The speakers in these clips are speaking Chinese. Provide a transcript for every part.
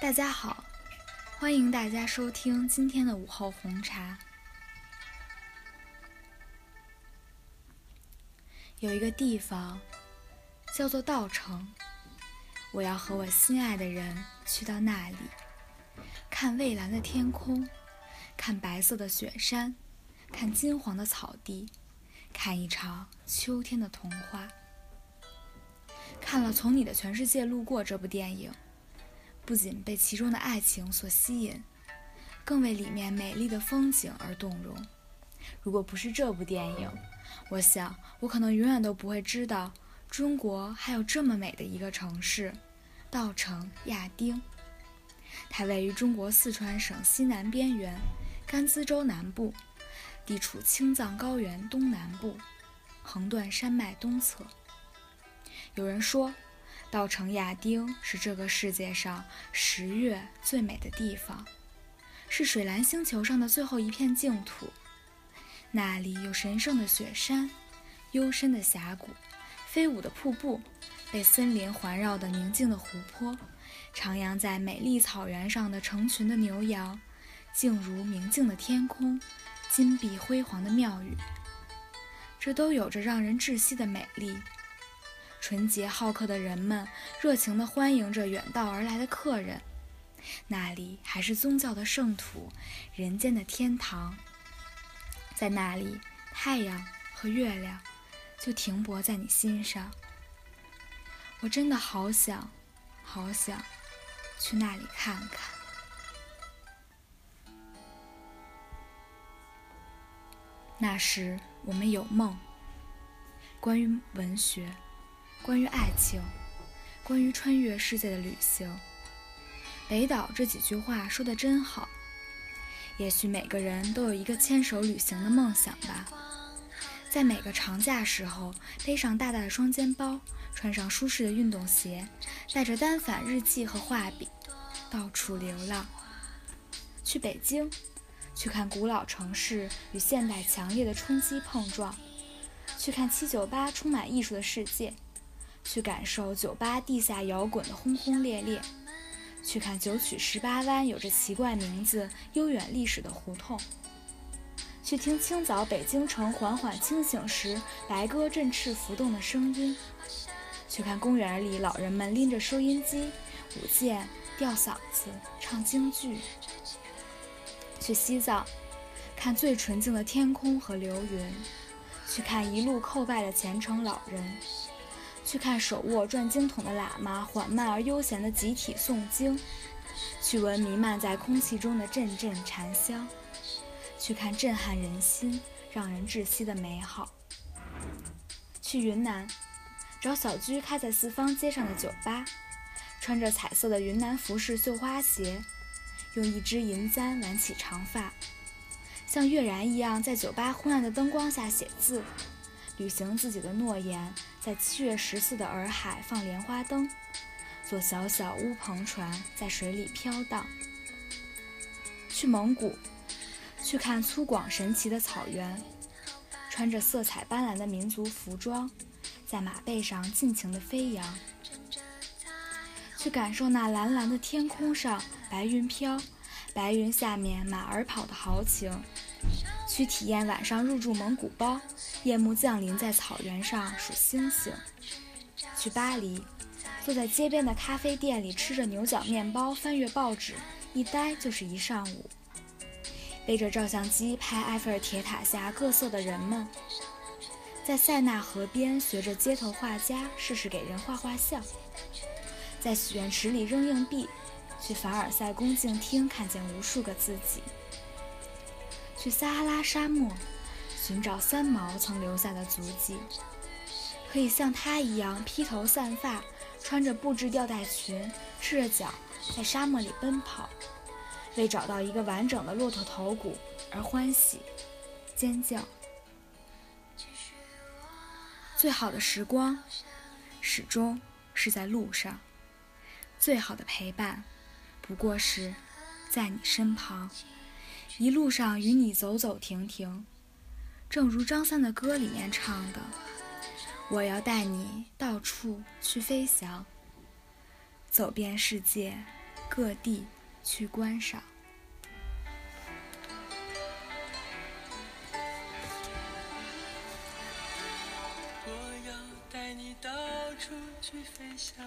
大家好，欢迎大家收听今天的午后红茶。有一个地方叫做稻城，我要和我心爱的人去到那里，看蔚蓝的天空，看白色的雪山，看金黄的草地，看一场秋天的童话。看了《从你的全世界路过》这部电影。不仅被其中的爱情所吸引，更为里面美丽的风景而动容。如果不是这部电影，我想我可能永远都不会知道中国还有这么美的一个城市——稻城亚丁。它位于中国四川省西南边缘，甘孜州南部，地处青藏高原东南部，横断山脉东侧。有人说。稻城亚丁是这个世界上十月最美的地方，是水蓝星球上的最后一片净土。那里有神圣的雪山、幽深的峡谷、飞舞的瀑布、被森林环绕的宁静的湖泊、徜徉在美丽草原上的成群的牛羊、静如明镜的天空、金碧辉煌的庙宇，这都有着让人窒息的美丽。纯洁好客的人们热情地欢迎着远道而来的客人。那里还是宗教的圣土，人间的天堂。在那里，太阳和月亮就停泊在你心上。我真的好想，好想去那里看看。那时我们有梦，关于文学。关于爱情，关于穿越世界的旅行，北岛这几句话说的真好。也许每个人都有一个牵手旅行的梦想吧，在每个长假时候，背上大大的双肩包，穿上舒适的运动鞋，带着单反、日记和画笔，到处流浪。去北京，去看古老城市与现代强烈的冲击碰撞，去看七九八充满艺术的世界。去感受酒吧地下摇滚的轰轰烈烈，去看九曲十八弯有着奇怪名字、悠远历史的胡同，去听清早北京城缓缓清醒时白鸽振翅浮动的声音，去看公园里老人们拎着收音机舞剑、吊嗓子、唱京剧，去西藏看最纯净的天空和流云，去看一路叩拜的虔诚老人。去看手握转经筒的喇嘛缓慢而悠闲的集体诵经，去闻弥漫在空气中的阵阵禅香，去看震撼人心、让人窒息的美好。去云南，找小居开在四方街上的酒吧，穿着彩色的云南服饰绣花鞋，用一支银簪挽起长发，像月然一样在酒吧昏暗的灯光下写字。履行自己的诺言，在七月十四的洱海放莲花灯，坐小小乌篷船在水里飘荡。去蒙古，去看粗犷神奇的草原，穿着色彩斑斓的民族服装，在马背上尽情地飞扬。去感受那蓝蓝的天空上白云飘，白云下面马儿跑的豪情。去体验晚上入住蒙古包，夜幕降临在草原上数星星。去巴黎，坐在街边的咖啡店里吃着牛角面包，翻阅报纸，一待就是一上午。背着照相机拍埃菲尔铁塔下各色的人们，在塞纳河边学着街头画家试试给人画画像，在许愿池里扔硬币，去凡尔赛宫镜厅看见无数个自己。去撒哈拉沙漠寻找三毛曾留下的足迹，可以像他一样披头散发，穿着布质吊带裙，赤着脚在沙漠里奔跑，为找到一个完整的骆驼头骨而欢喜、尖叫。最好的时光，始终是在路上；最好的陪伴，不过是在你身旁。一路上与你走走停停，正如张三的歌里面唱的：“我要带你到处去飞翔，走遍世界各地去观赏。我要带你到处去飞翔，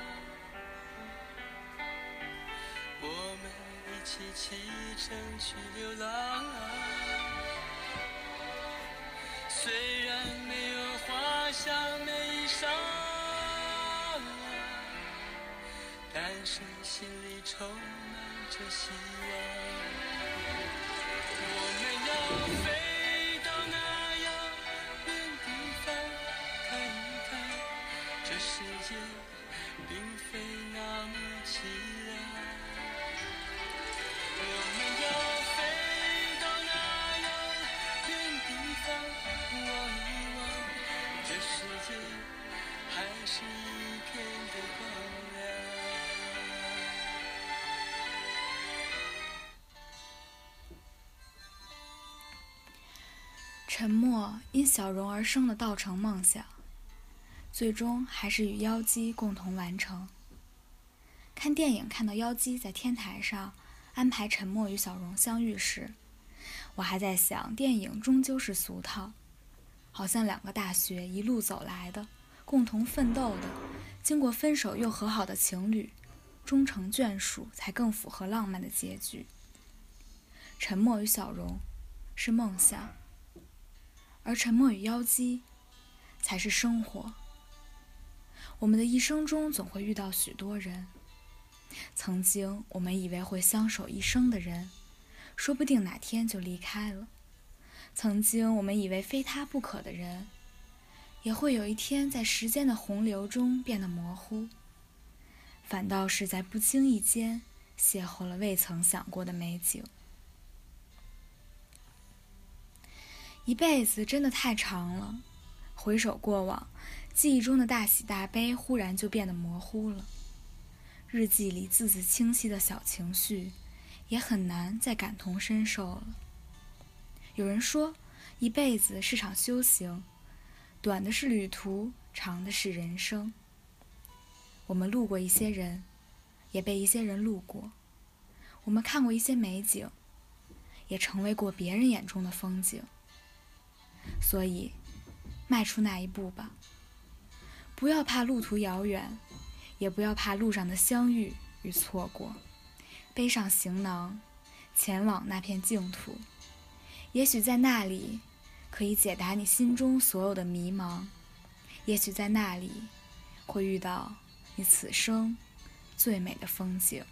一起启程去流浪。虽然没有花香，美衣裳，但是心里充满着希望。沉默因小荣而生的稻城梦想，最终还是与妖姬共同完成。看电影看到妖姬在天台上安排沉默与小荣相遇时，我还在想，电影终究是俗套，好像两个大学一路走来的、共同奋斗的、经过分手又和好的情侣，终成眷属才更符合浪漫的结局。沉默与小荣是梦想。而沉默与妖姬，才是生活。我们的一生中总会遇到许多人，曾经我们以为会相守一生的人，说不定哪天就离开了；曾经我们以为非他不可的人，也会有一天在时间的洪流中变得模糊。反倒是在不经意间邂逅了未曾想过的美景。一辈子真的太长了，回首过往，记忆中的大喜大悲忽然就变得模糊了。日记里字字清晰的小情绪，也很难再感同身受了。有人说，一辈子是场修行，短的是旅途，长的是人生。我们路过一些人，也被一些人路过；我们看过一些美景，也成为过别人眼中的风景。所以，迈出那一步吧。不要怕路途遥远，也不要怕路上的相遇与错过。背上行囊，前往那片净土。也许在那里，可以解答你心中所有的迷茫。也许在那里，会遇到你此生最美的风景。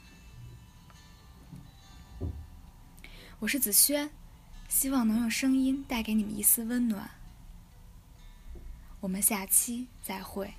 我是子轩。希望能用声音带给你们一丝温暖。我们下期再会。